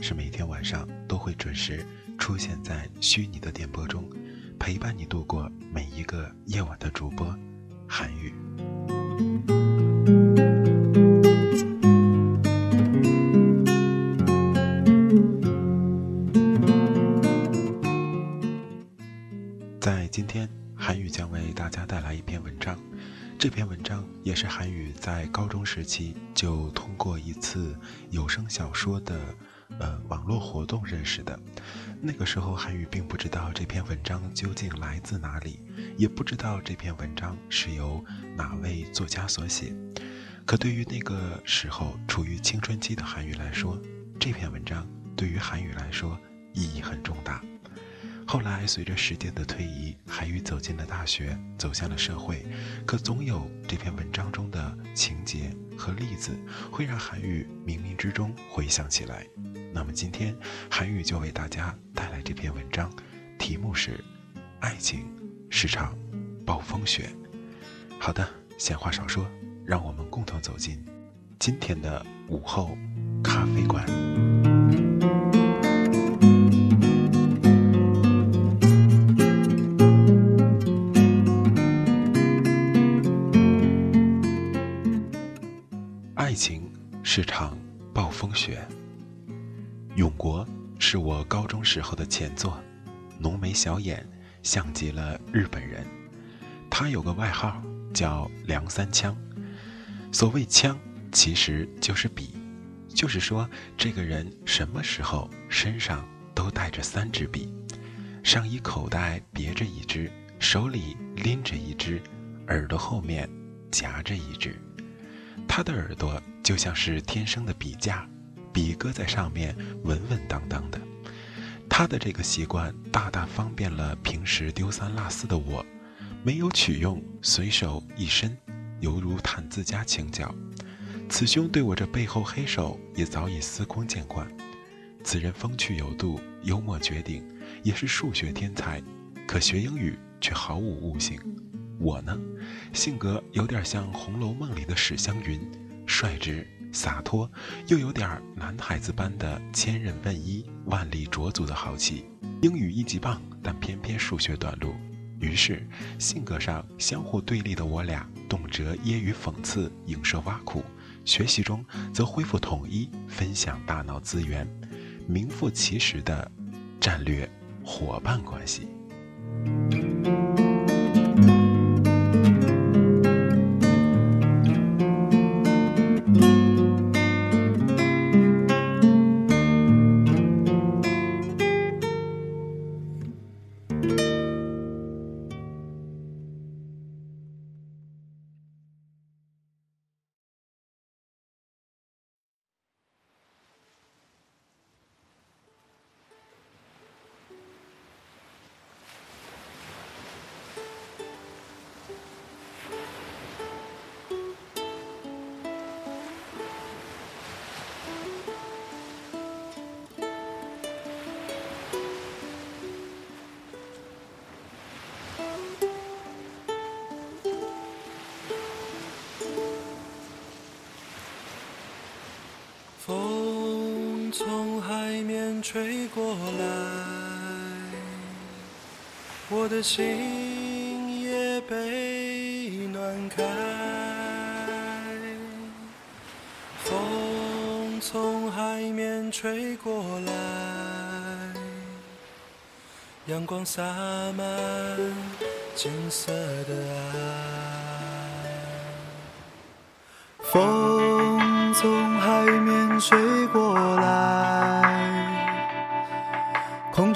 是每天晚上都会准时出现在虚拟的电波中，陪伴你度过每一个夜晚的主播韩语。在今天，韩语将为大家带来一篇文章。这篇文章也是韩语在高中时期就通过一次有声小说的呃网络活动认识的。那个时候，韩语并不知道这篇文章究竟来自哪里，也不知道这篇文章是由哪位作家所写。可对于那个时候处于青春期的韩语来说，这篇文章对于韩语来说意义很重大。后来，随着时间的推移，韩语走进了大学，走向了社会。可总有这篇文章中的情节和例子，会让韩语冥冥之中回想起来。那么今天，韩语就为大家带来这篇文章，题目是《爱情是场暴风雪》。好的，闲话少说，让我们共同走进今天的午后咖啡馆。是场暴风雪。永国是我高中时候的前作，浓眉小眼，像极了日本人。他有个外号叫梁三枪。所谓枪，其实就是笔，就是说这个人什么时候身上都带着三支笔，上衣口袋别着一支，手里拎着一支，耳朵后面夹着一支。他的耳朵就像是天生的笔架，笔搁在上面稳稳当当的。他的这个习惯大大方便了平时丢三落四的我，没有取用，随手一伸，犹如探自家墙角。此兄对我这背后黑手也早已司空见惯。此人风趣有度，幽默绝顶，也是数学天才，可学英语却毫无悟性。我呢，性格有点像《红楼梦》里的史湘云，率直洒脱，又有点男孩子般的千人问一万里卓足的豪气。英语一级棒，但偏偏数学短路。于是，性格上相互对立的我俩，动辄揶揄讽刺，影射挖苦；学习中则恢复统一，分享大脑资源，名副其实的战略伙伴关系。我的心也被暖开。风从海面吹过来，阳光洒满金色的爱。风从海面吹过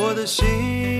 我的心。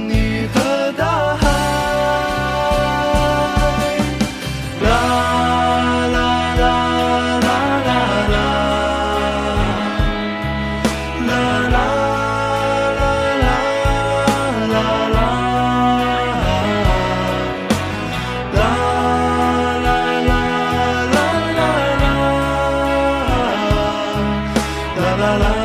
la la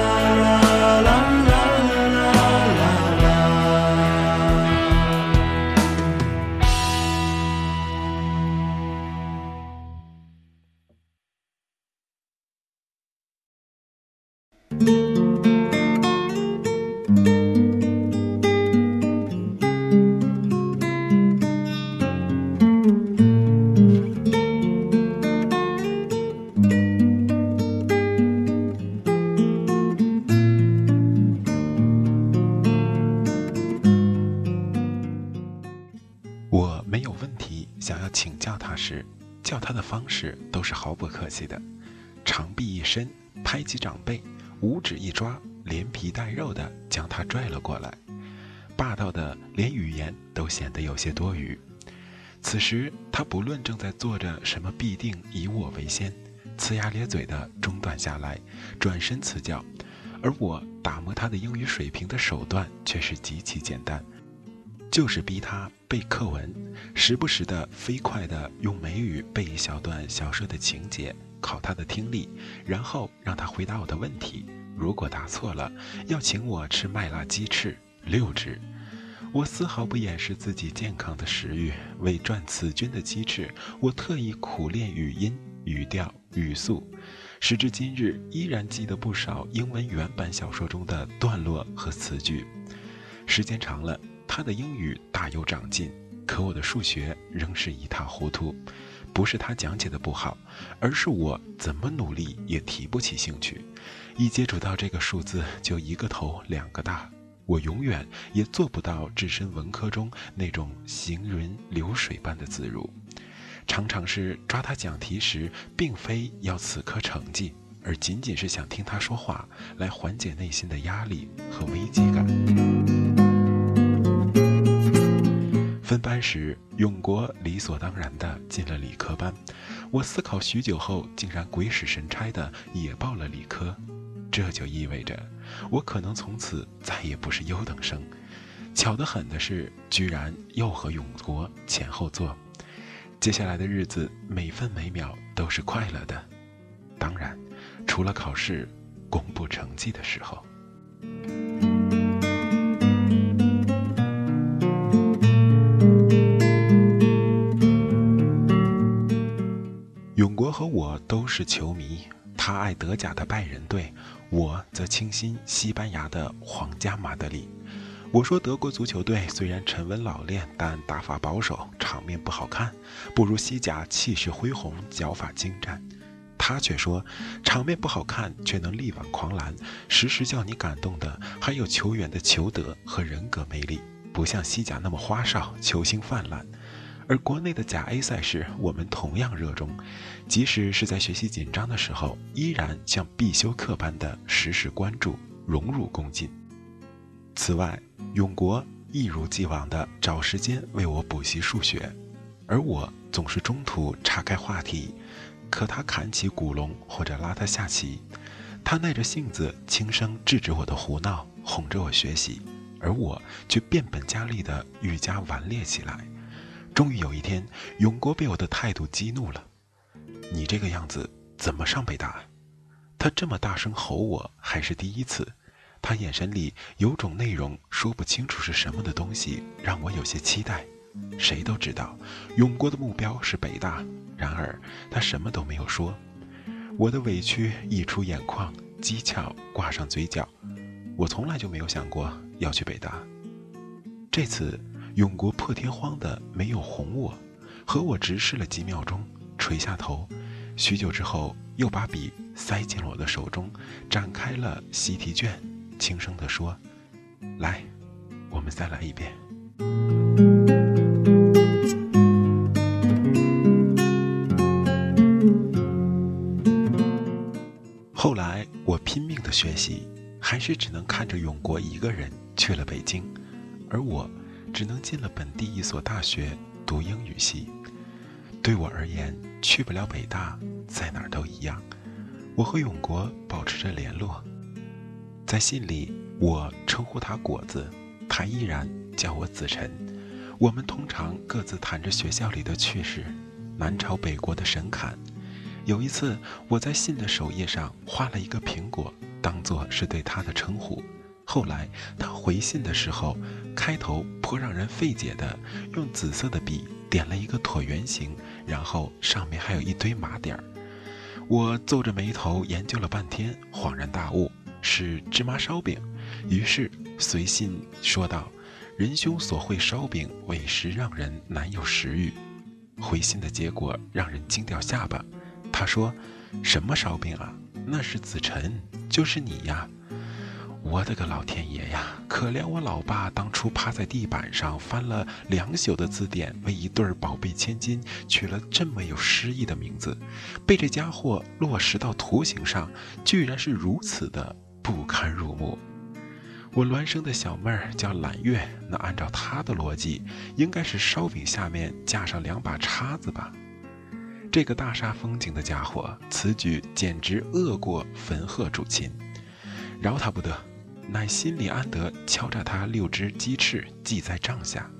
记得，长臂一伸，拍击长背，五指一抓，连皮带肉的将他拽了过来，霸道的连语言都显得有些多余。此时他不论正在做着什么，必定以我为先，呲牙咧嘴的中断下来，转身辞教，而我打磨他的英语水平的手段却是极其简单。就是逼他背课文，时不时的飞快的用美语背一小段小说的情节，考他的听力，然后让他回答我的问题。如果答错了，要请我吃麦辣鸡翅六只。我丝毫不掩饰自己健康的食欲，为赚此君的鸡翅，我特意苦练语音，语调、语速，时至今日依然记得不少英文原版小说中的段落和词句。时间长了，他的英语大有长进，可我的数学仍是一塌糊涂。不是他讲解的不好，而是我怎么努力也提不起兴趣。一接触到这个数字，就一个头两个大。我永远也做不到置身文科中那种行云流水般的自如。常常是抓他讲题时，并非要此刻成绩，而仅仅是想听他说话，来缓解内心的压力和危机感。分班时，永国理所当然地进了理科班，我思考许久后，竟然鬼使神差的也报了理科。这就意味着，我可能从此再也不是优等生。巧得很的是，居然又和永国前后座。接下来的日子，每分每秒都是快乐的。当然，除了考试、公布成绩的时候。和我都是球迷，他爱德甲的拜仁队。我则倾心西班牙的皇家马德里。我说德国足球队虽然沉稳老练，但打法保守，场面不好看，不如西甲气势恢宏，脚法精湛。他却说，场面不好看，却能力挽狂澜，时时叫你感动的还有球员的球德和人格魅力，不像西甲那么花哨，球星泛滥。而国内的甲 A 赛事，我们同样热衷，即使是在学习紧张的时候，依然像必修课般的时时关注，荣辱共进。此外，永国一如既往地找时间为我补习数学，而我总是中途岔开话题，可他砍起古龙或者拉他下棋，他耐着性子轻声制止我的胡闹，哄着我学习，而我却变本加厉地愈加顽劣起来。终于有一天，永国被我的态度激怒了。你这个样子怎么上北大？他这么大声吼我，还是第一次。他眼神里有种内容说不清楚是什么的东西，让我有些期待。谁都知道，永国的目标是北大，然而他什么都没有说。我的委屈溢出眼眶，讥诮挂上嘴角。我从来就没有想过要去北大。这次。永国破天荒的没有哄我，和我直视了几秒钟，垂下头，许久之后又把笔塞进了我的手中，展开了习题卷，轻声地说：“来，我们再来一遍。”后来我拼命的学习，还是只能看着永国一个人去了北京，而我。只能进了本地一所大学读英语系。对我而言，去不了北大，在哪儿都一样。我和永国保持着联络，在信里我称呼他果子，他依然叫我子晨。我们通常各自谈着学校里的趣事，南朝北国的神侃。有一次，我在信的首页上画了一个苹果，当做是对他的称呼。后来他回信的时候，开头颇让人费解的，用紫色的笔点了一个椭圆形，然后上面还有一堆麻点儿。我皱着眉头研究了半天，恍然大悟，是芝麻烧饼。于是随信说道：“仁兄所绘烧饼，委实让人难有食欲。”回信的结果让人惊掉下巴。他说：“什么烧饼啊？那是子辰，就是你呀。”我的个老天爷呀！可怜我老爸当初趴在地板上翻了两宿的字典，为一对宝贝千金取了这么有诗意的名字，被这家伙落实到图形上，居然是如此的不堪入目。我孪生的小妹儿叫揽月，那按照他的逻辑，应该是烧饼下面架上两把叉子吧？这个大煞风景的家伙，此举简直恶过焚鹤主亲，饶他不得！乃心里安得，敲诈他六只鸡翅记在账下。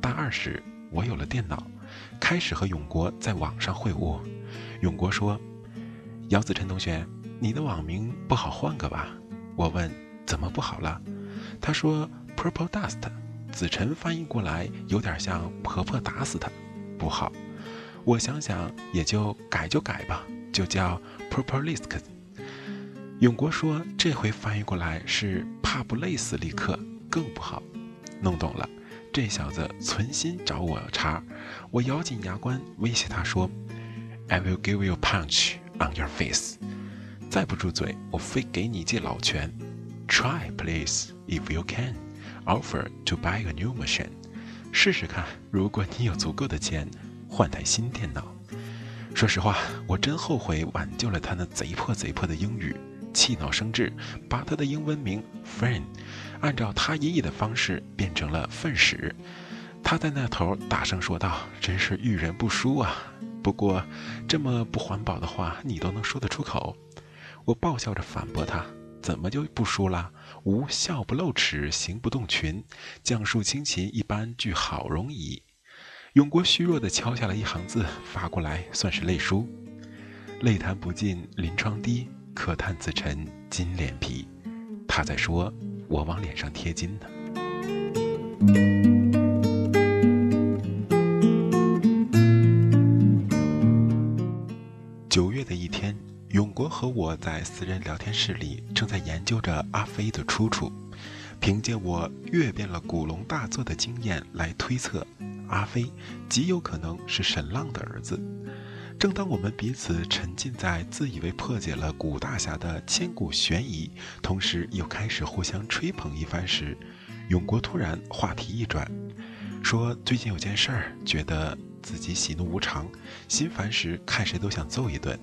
大二时，我有了电脑，开始和永国在网上会晤。永国说：“姚子晨同学，你的网名不好换个吧？”我问：“怎么不好了？”他说：“Purple Dust，子晨翻译过来有点像婆婆打死他，不好。”我想想，也就改就改吧，就叫 p r o p e r l i s k 永国说这回翻译过来是怕不累死立刻，更不好。弄懂了，这小子存心找我茬。我咬紧牙关威胁他说：“I will give you a punch on your face。”再不住嘴，我非给你记老拳。Try, please, if you can. Offer to buy a new machine. 试试看，如果你有足够的钱，换台新电脑。说实话，我真后悔挽救了他那贼破贼破的英语，气恼生智，把他的英文名 Friend，按照他音译的方式变成了粪屎。他在那头大声说道：“真是遇人不淑啊！不过，这么不环保的话，你都能说得出口？”我爆笑着反驳他：“怎么就不输了？吾笑不露齿，行不动群，讲述亲情一般俱好容易。”永国虚弱地敲下了一行字，发过来算是泪书：“泪弹不尽临窗滴，可叹自沉金脸皮。”他在说：“我往脸上贴金呢。”九月的一天。永国和我在私人聊天室里正在研究着阿飞的出处，凭借我阅遍了古龙大作的经验来推测，阿飞极有可能是沈浪的儿子。正当我们彼此沉浸在自以为破解了古大侠的千古悬疑，同时又开始互相吹捧一番时，永国突然话题一转，说最近有件事儿，觉得自己喜怒无常，心烦时看谁都想揍一顿。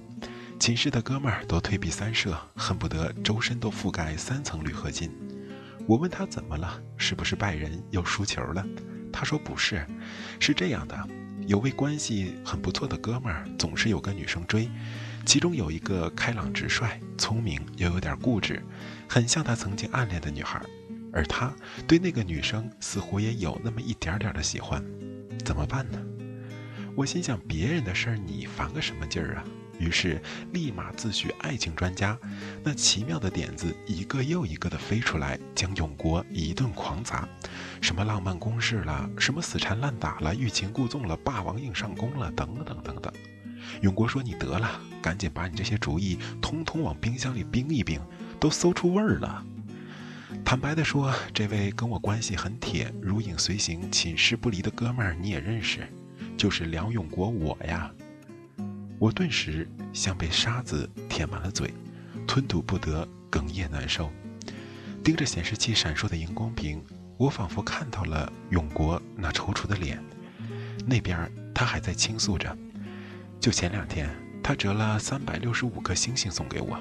寝室的哥们儿都退避三舍，恨不得周身都覆盖三层铝合金。我问他怎么了，是不是拜仁又输球了？他说不是，是这样的，有位关系很不错的哥们儿，总是有个女生追，其中有一个开朗直率、聪明又有点固执，很像他曾经暗恋的女孩，而他对那个女生似乎也有那么一点点的喜欢，怎么办呢？我心想，别人的事儿你烦个什么劲儿啊？于是，立马自诩爱情专家，那奇妙的点子一个又一个的飞出来，将永国一顿狂砸，什么浪漫攻势了，什么死缠烂打了，欲擒故纵了，霸王硬上弓了，等等等等。永国说：“你得了，赶紧把你这些主意通通往冰箱里冰一冰，都馊出味儿了。”坦白的说，这位跟我关系很铁、如影随形、寝室不离的哥们儿你也认识，就是梁永国我呀。我顿时像被沙子填满了嘴，吞吐不得，哽咽难受。盯着显示器闪烁的荧光屏，我仿佛看到了永国那踌躇的脸。那边他还在倾诉着，就前两天他折了三百六十五颗星星送给我。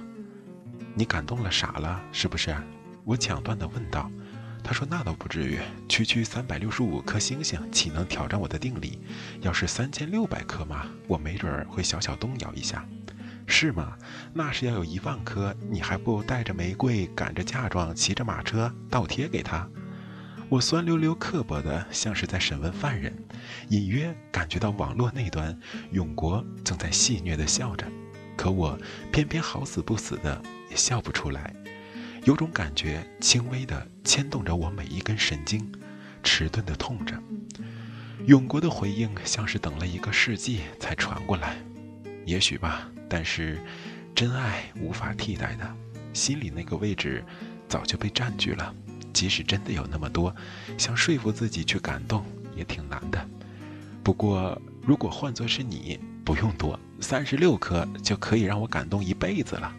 你感动了，傻了，是不是？我抢断地问道。他说：“那倒不至于，区区三百六十五颗星星，岂能挑战我的定力？要是三千六百颗嘛，我没准儿会小小动摇一下，是吗？那是要有一万颗，你还不带着玫瑰，赶着嫁妆，骑着马车倒贴给他？”我酸溜溜、刻薄的，像是在审问犯人，隐约感觉到网络那端永国正在戏谑的笑着，可我偏偏好死不死的也笑不出来。有种感觉，轻微的牵动着我每一根神经，迟钝的痛着。永国的回应像是等了一个世纪才传过来，也许吧。但是，真爱无法替代的，心里那个位置早就被占据了。即使真的有那么多，想说服自己去感动也挺难的。不过，如果换作是你，不用多，三十六颗就可以让我感动一辈子了。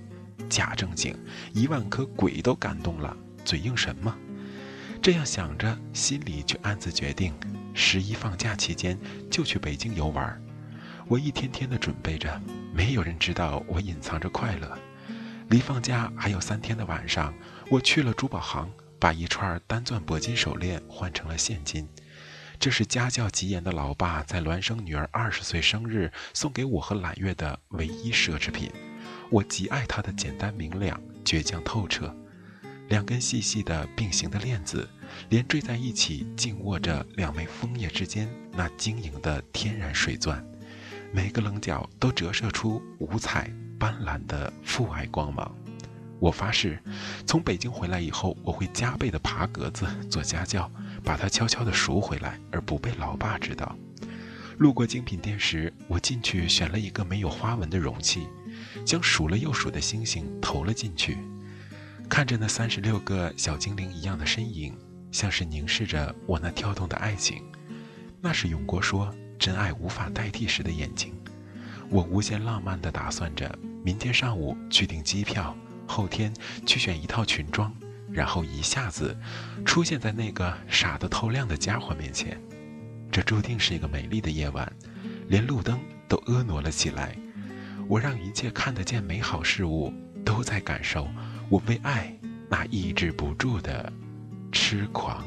假正经，一万颗鬼都感动了，嘴硬什么？这样想着，心里却暗自决定：十一放假期间就去北京游玩。我一天天的准备着，没有人知道我隐藏着快乐。离放假还有三天的晚上，我去了珠宝行，把一串单钻铂金手链换成了现金。这是家教极严的老爸在孪生女儿二十岁生日送给我和揽月的唯一奢侈品。我极爱它的简单明亮、倔强透彻，两根细细的并行的链子，连缀在一起，静握着两枚枫叶之间那晶莹的天然水钻，每个棱角都折射出五彩斑斓的父爱光芒。我发誓，从北京回来以后，我会加倍的爬格子做家教，把它悄悄地赎回来，而不被老爸知道。路过精品店时，我进去选了一个没有花纹的容器，将数了又数的星星投了进去，看着那三十六个小精灵一样的身影，像是凝视着我那跳动的爱情。那是永国说真爱无法代替时的眼睛。我无限浪漫地打算着，明天上午去订机票，后天去选一套裙装，然后一下子出现在那个傻得透亮的家伙面前。这注定是一个美丽的夜晚，连路灯都婀娜了起来。我让一切看得见美好事物都在感受我为爱那抑制不住的痴狂。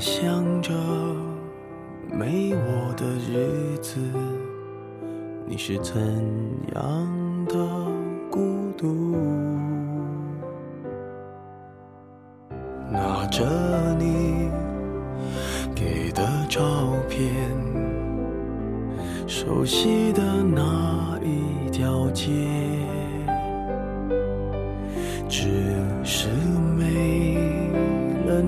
想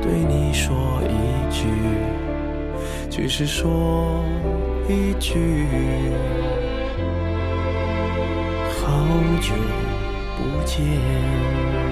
对你说一句，只是说一句，好久不见。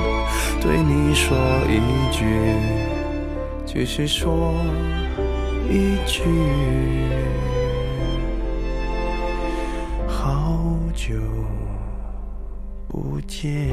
对你说一句继续说一句好久不见。